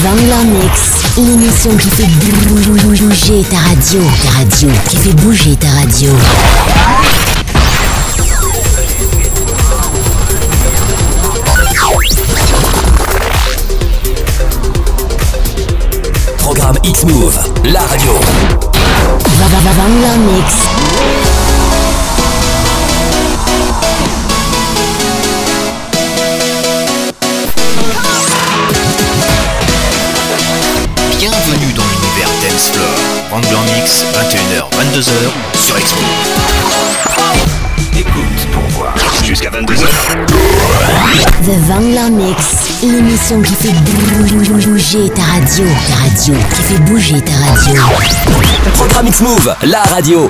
Vangler Mix, l'émission qui fait bouger ta radio, ta radio, qui fait bouger ta radio. Programme X-Move, la radio. Vangler Mix. 22h sur Expo. Écoute pour voir jusqu'à 22h. The Vangler Mix, l'émission qui fait bouger ta radio, ta radio, qui fait bouger ta radio. Programme X-Move, la radio.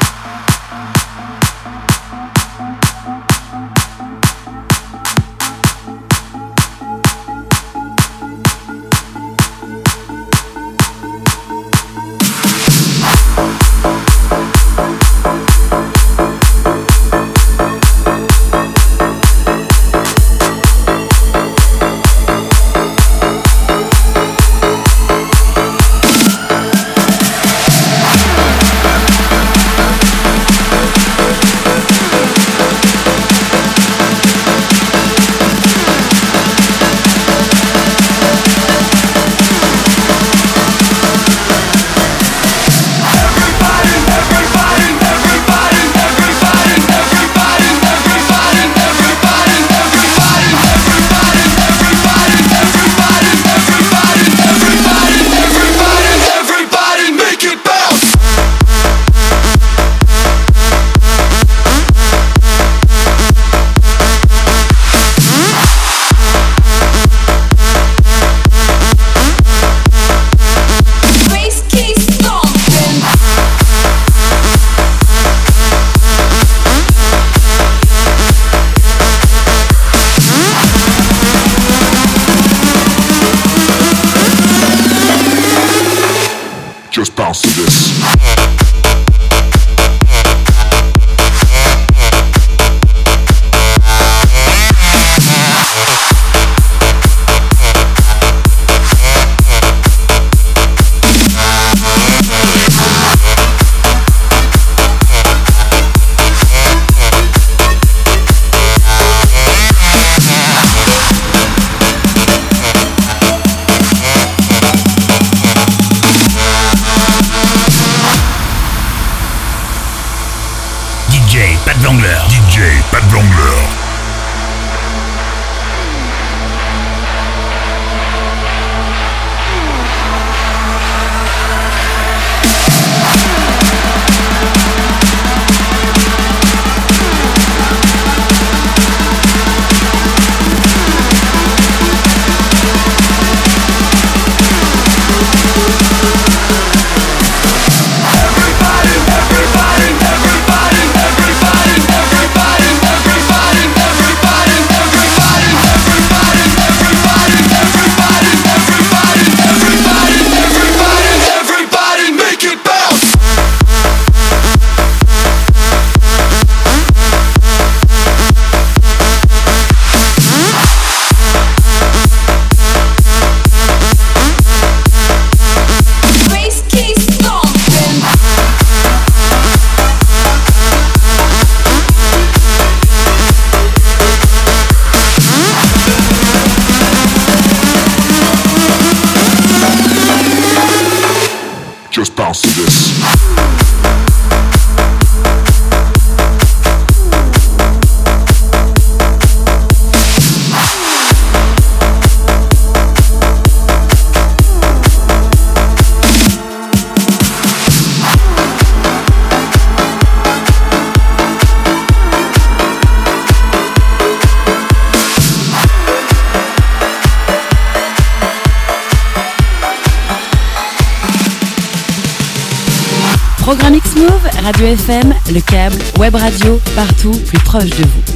Radio FM, le câble, web radio, partout, plus proche de vous.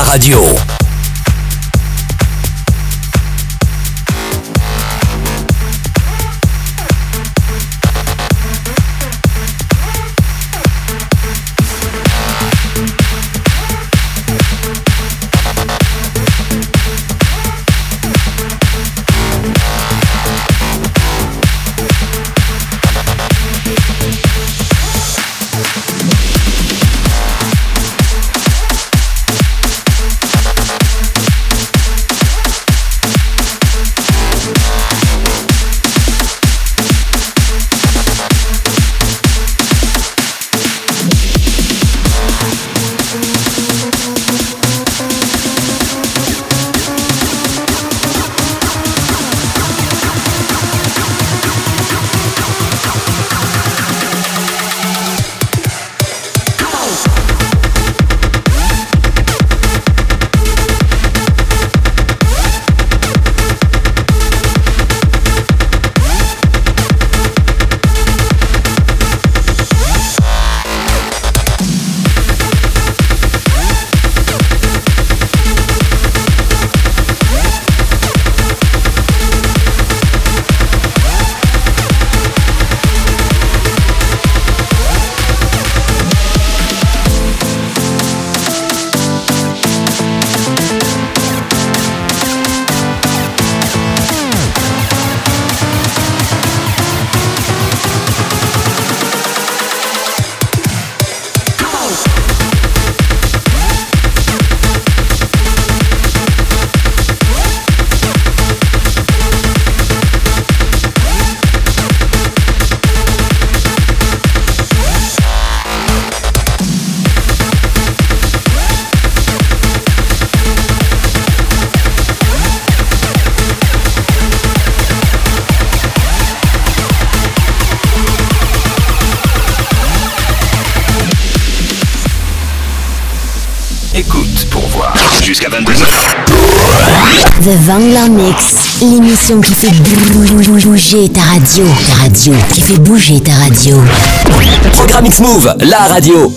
Radio. The Vangler Mix, l'émission qui fait bouger ta radio. Ta radio, qui fait bouger ta radio. Programme X-Move, la radio.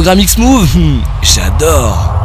Programme X-Move, j'adore.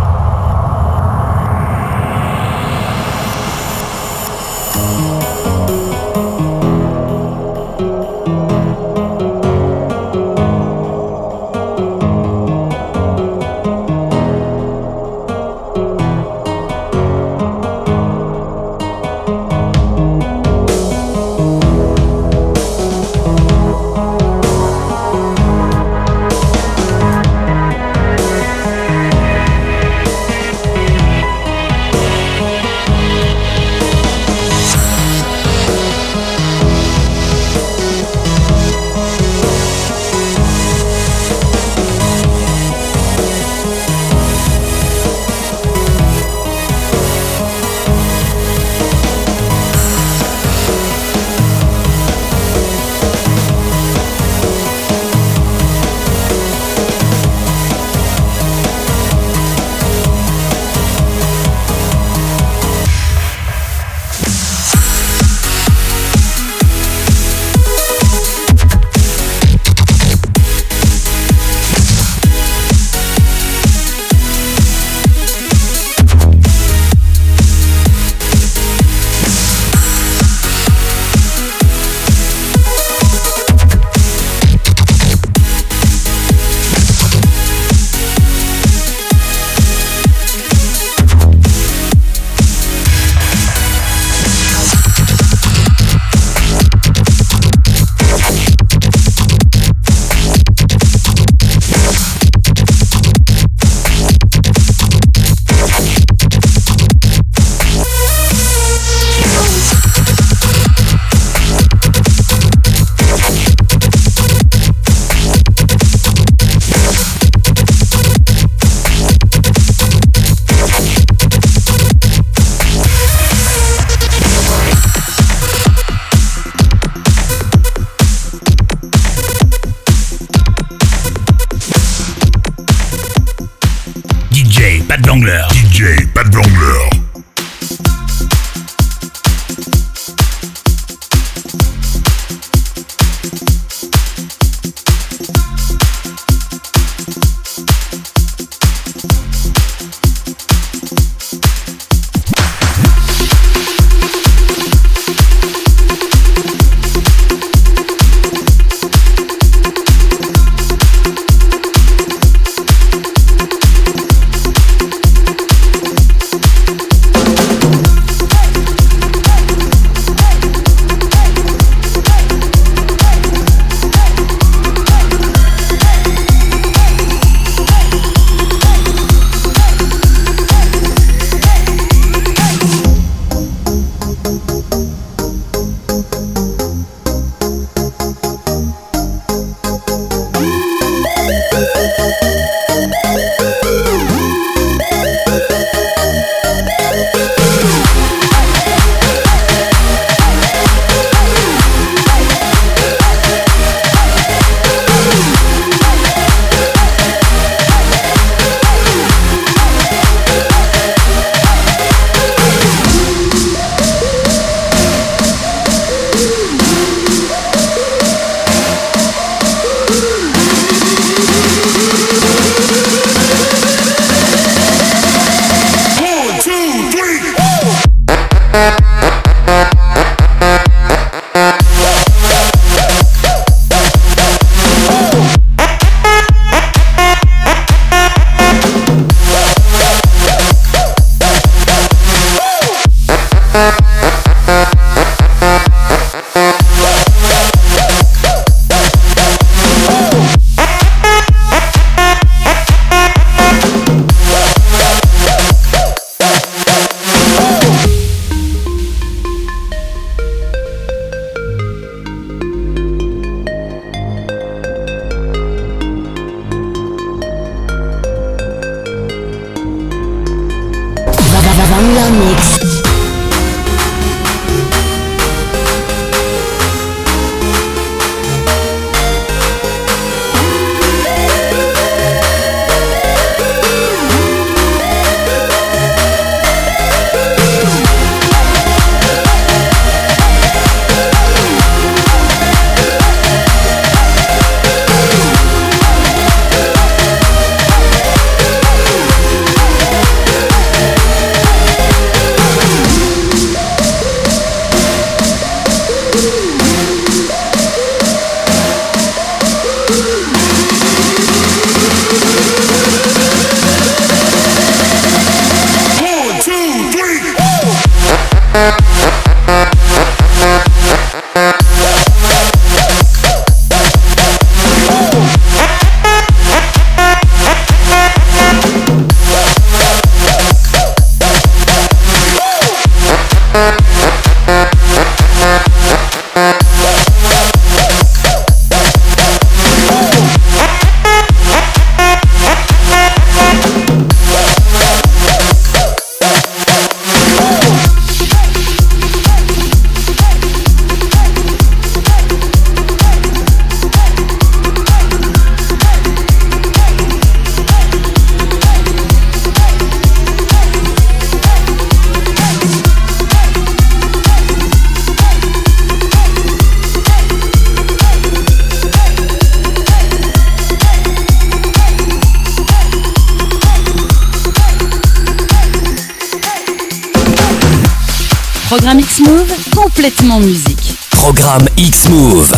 Programme X-Move,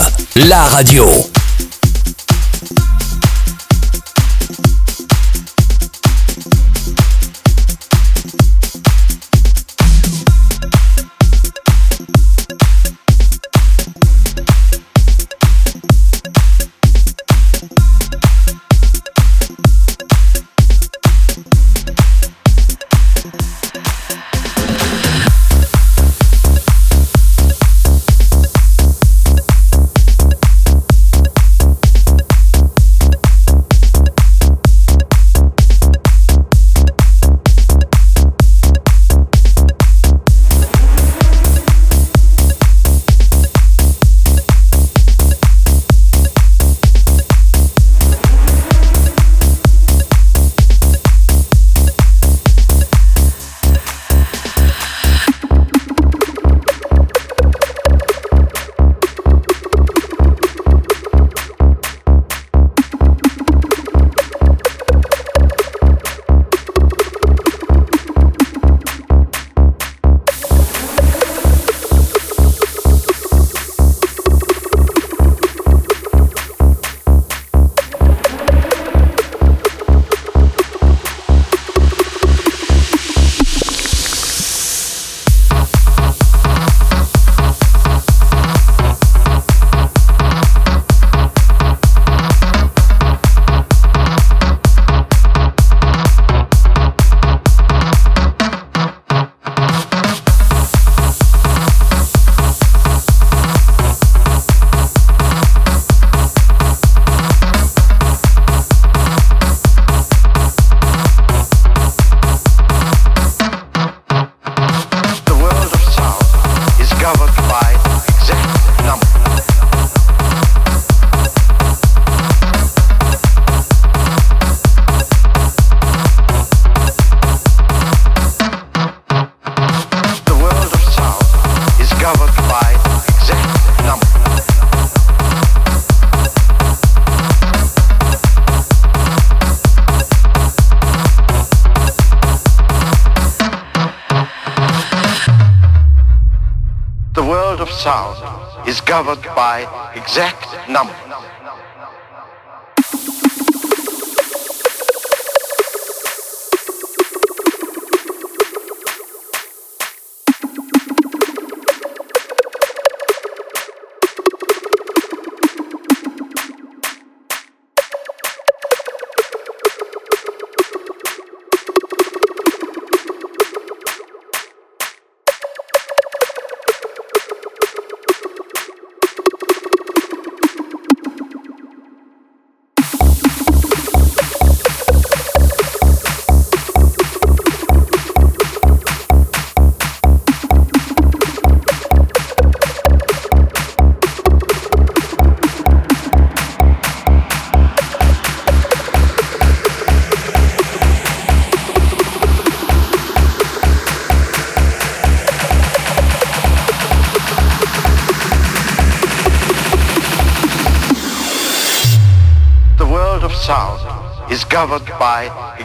la radio.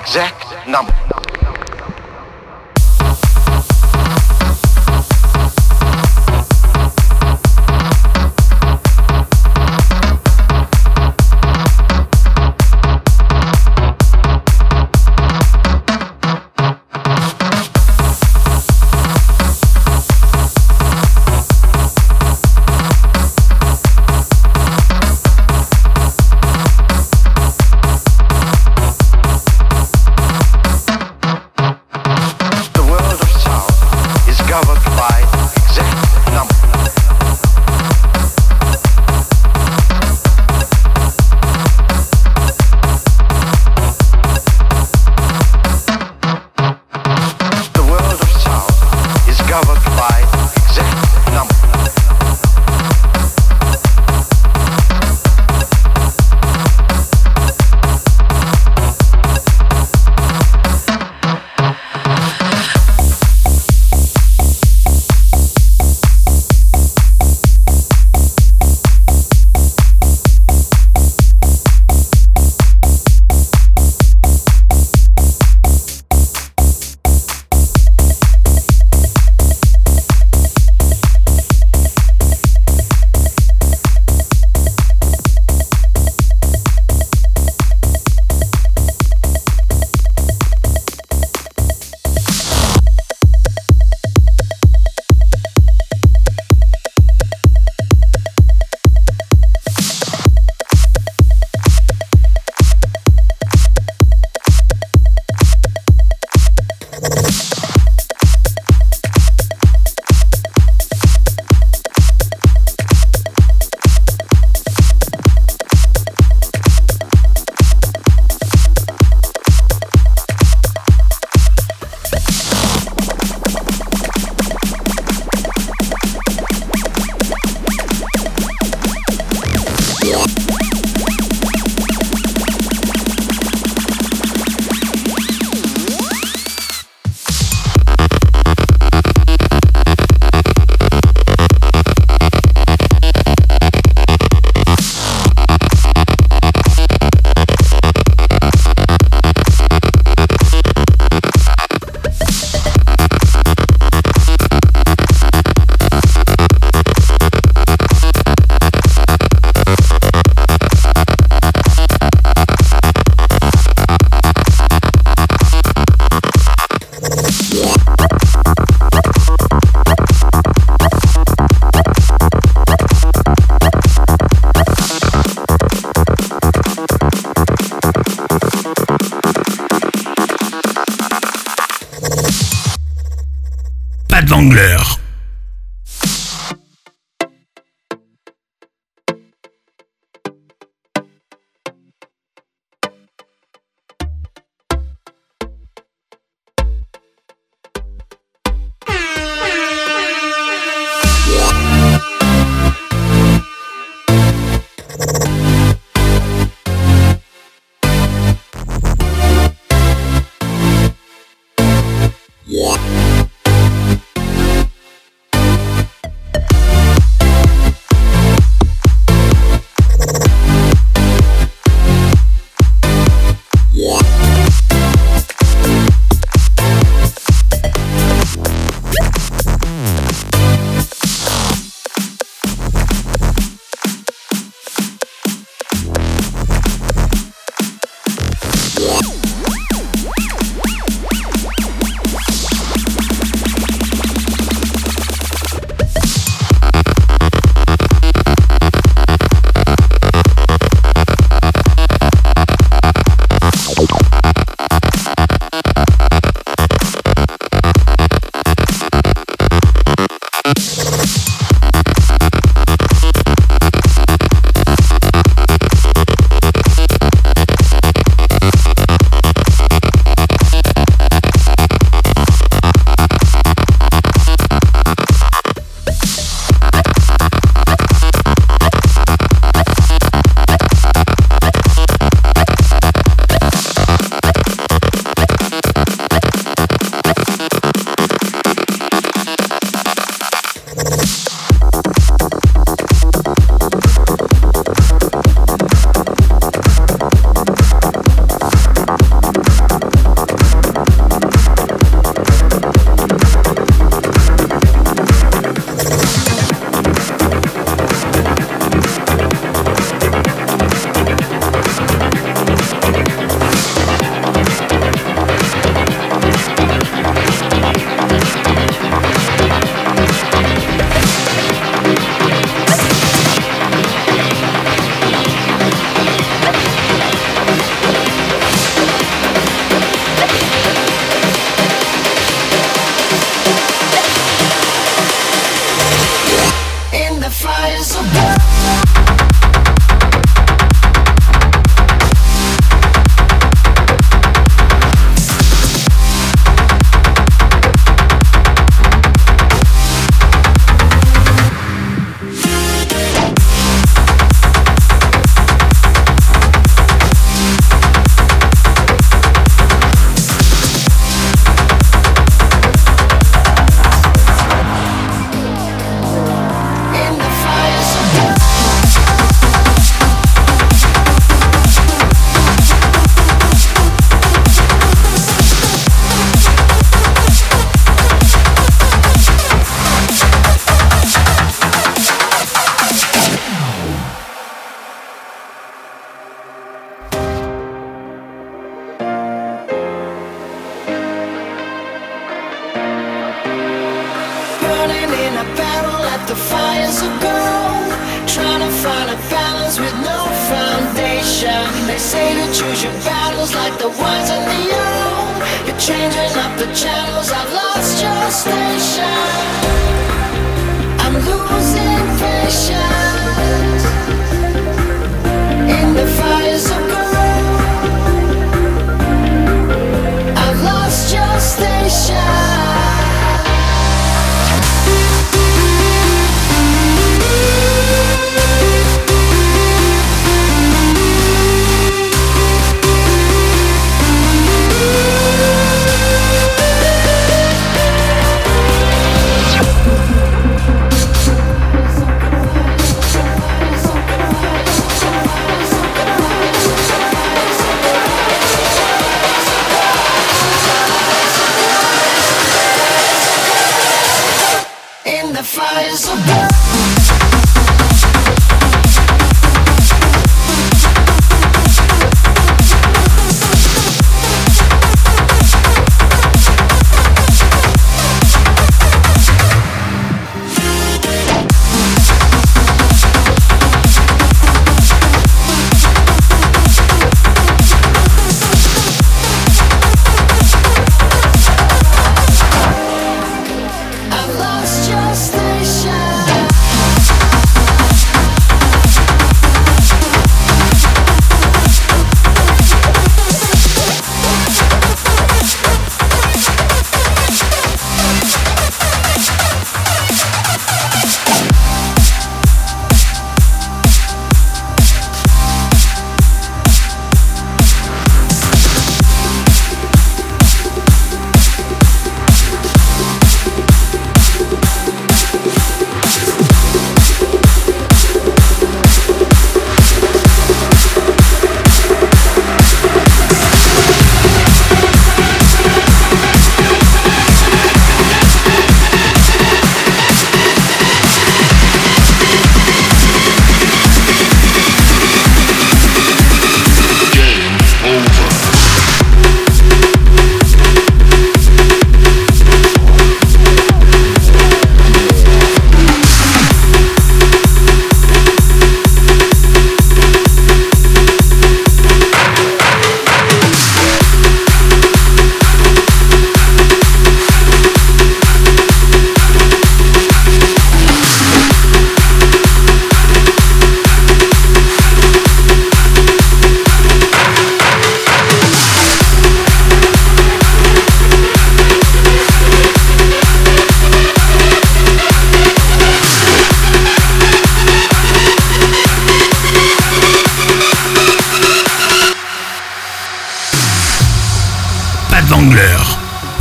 Exact number. Pat Vangler. shadows of love.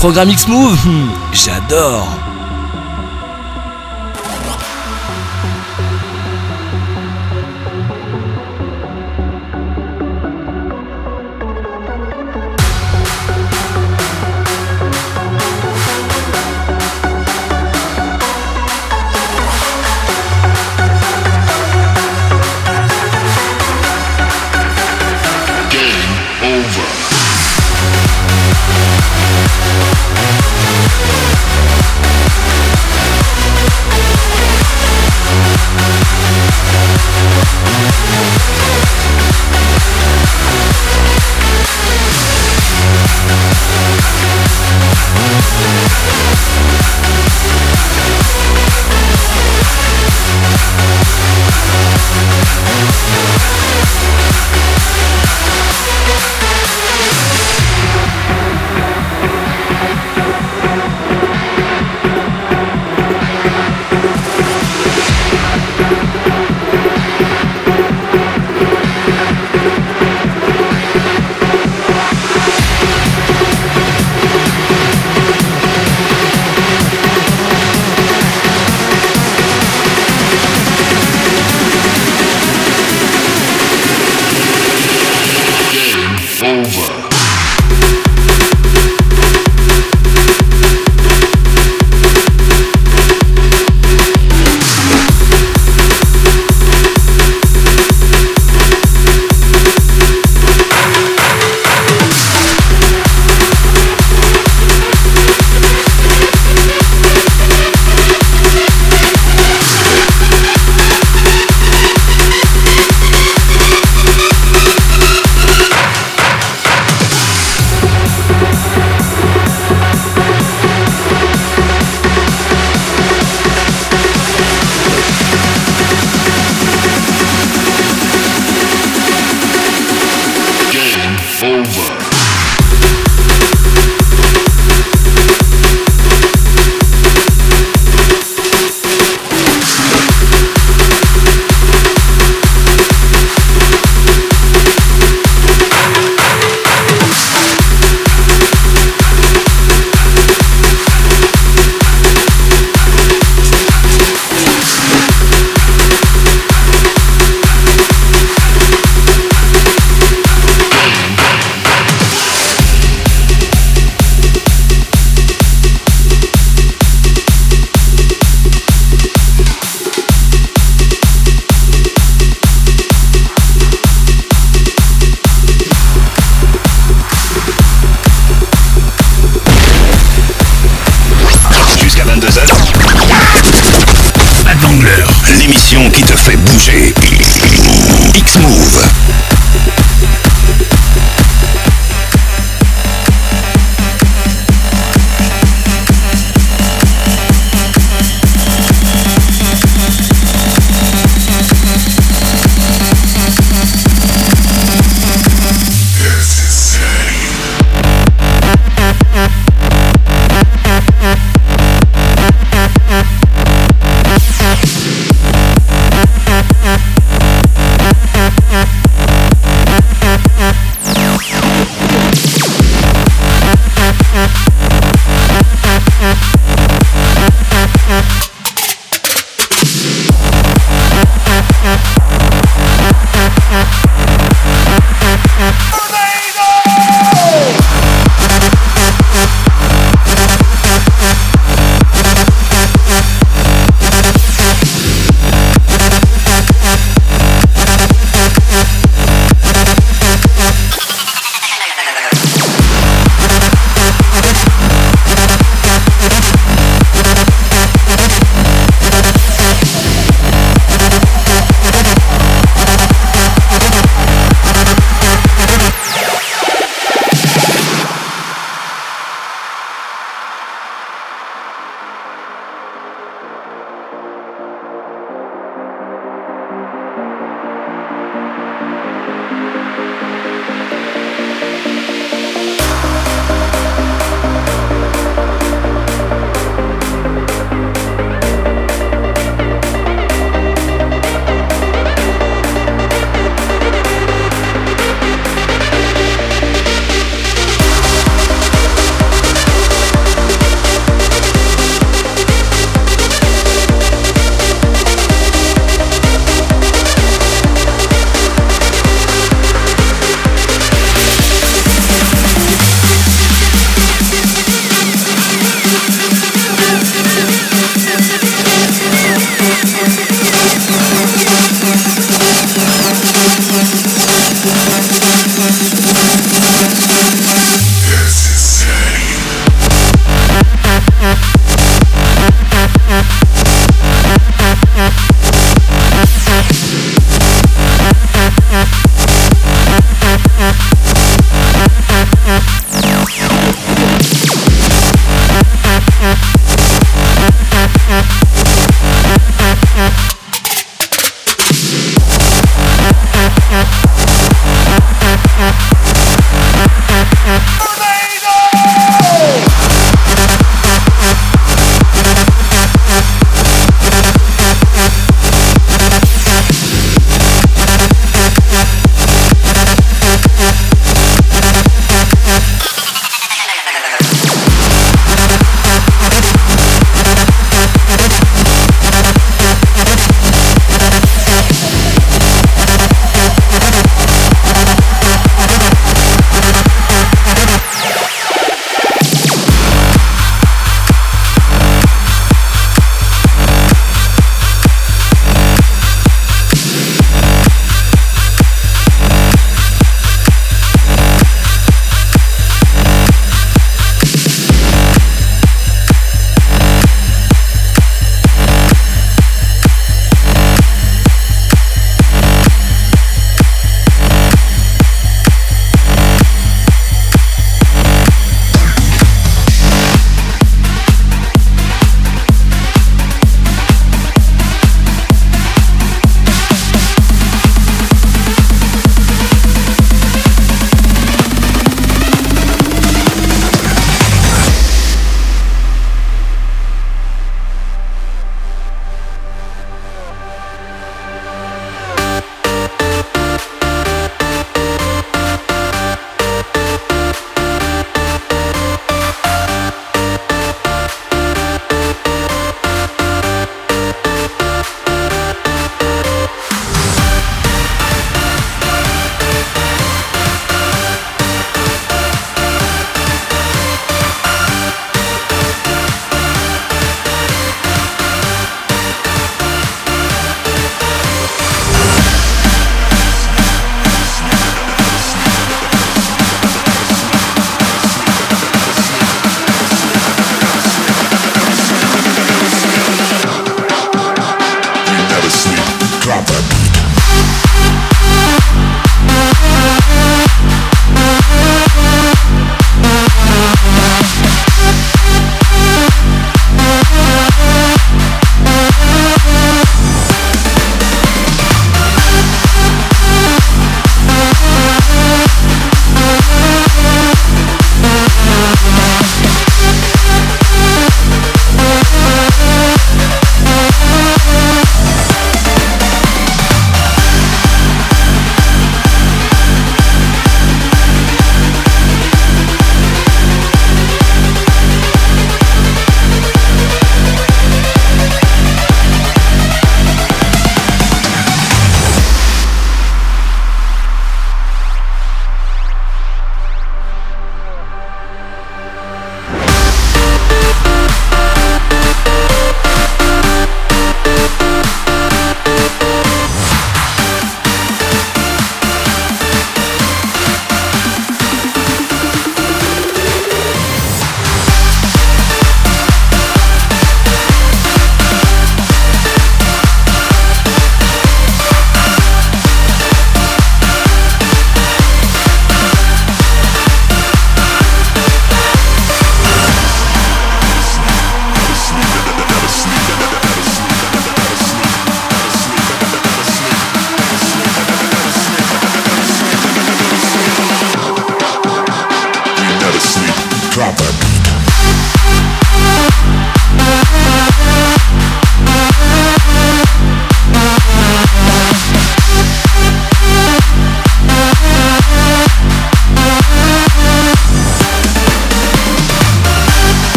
Programme X-Move, hmm, j'adore.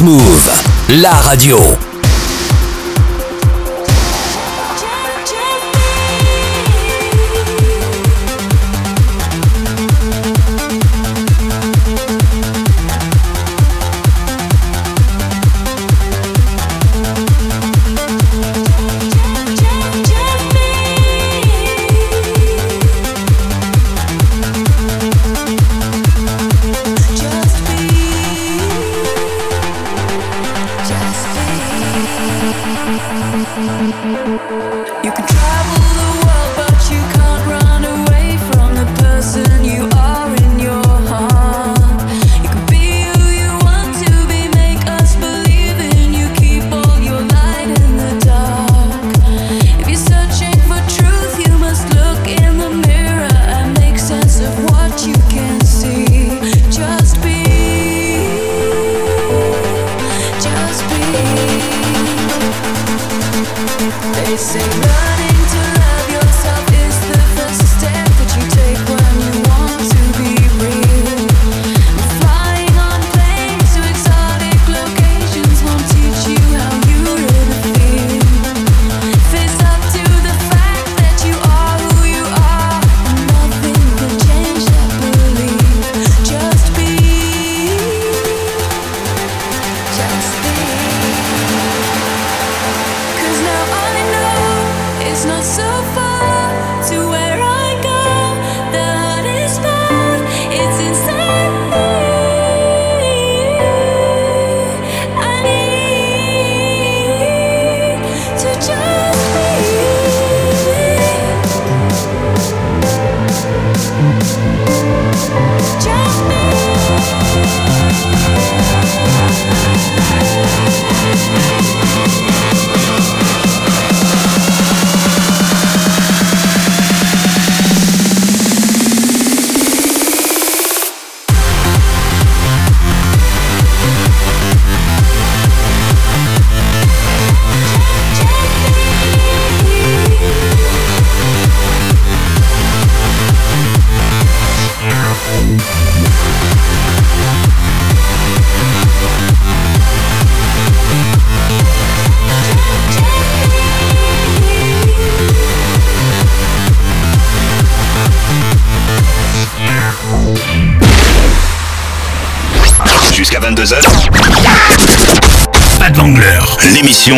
X-Move, la radio.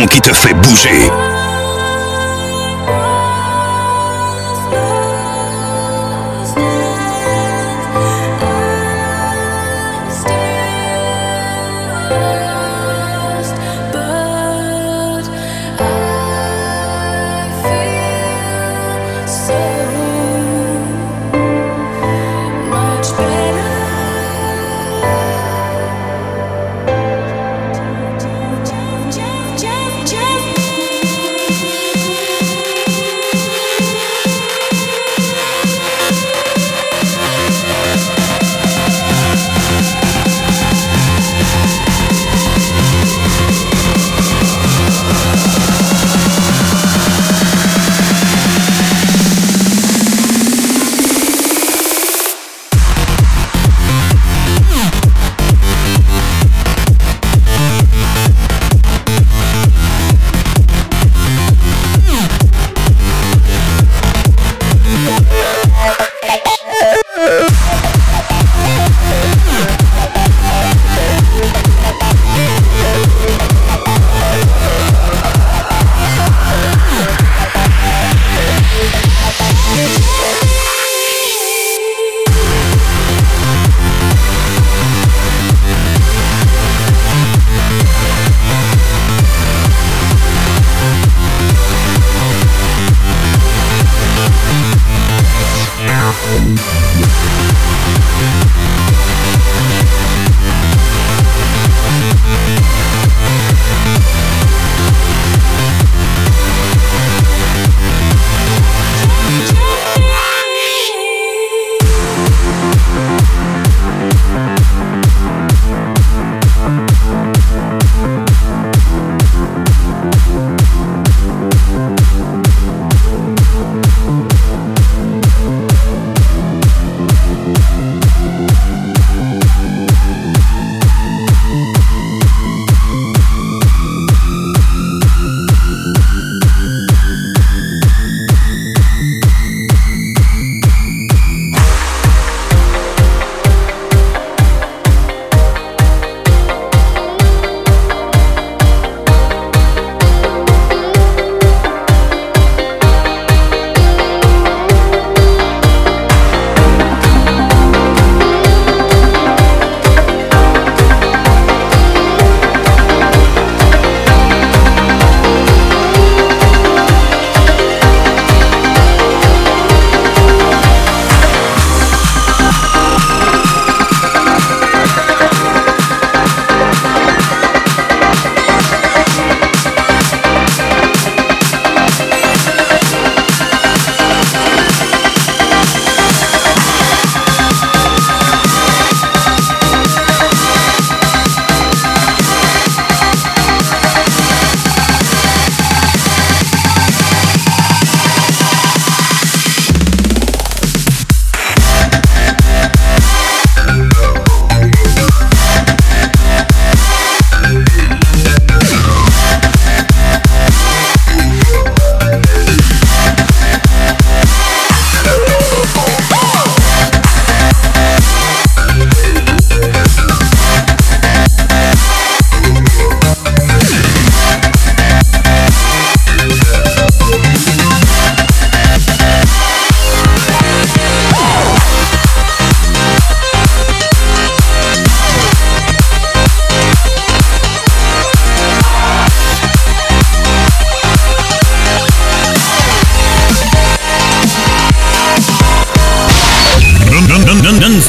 Qui te fait bouger.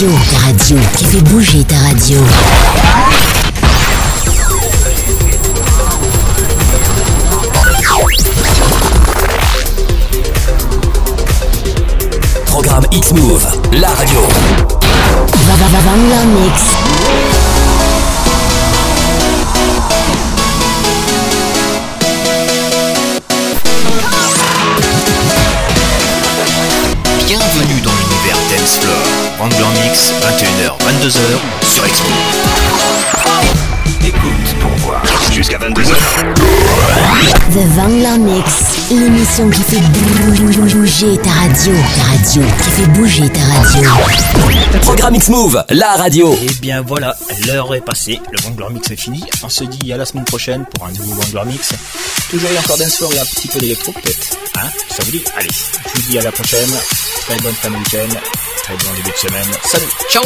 Radio. Ta radio, qui fait bouger ta radio. Fait bouger ta radio. Ta radio, qui fait bouger ta radio. Programme X-Move, la radio. Et bien voilà, l'heure est passée, le Wrangler Mix est fini. On se dit à la semaine prochaine pour un nouveau Wrangler Mix. Toujours et encore d'un soir et un petit peu d'électro peut-être. Hein Ça vous dit Allez, je vous dis à la prochaine. Très bonne fin de week-end, très bon début de semaine. Salut, ciao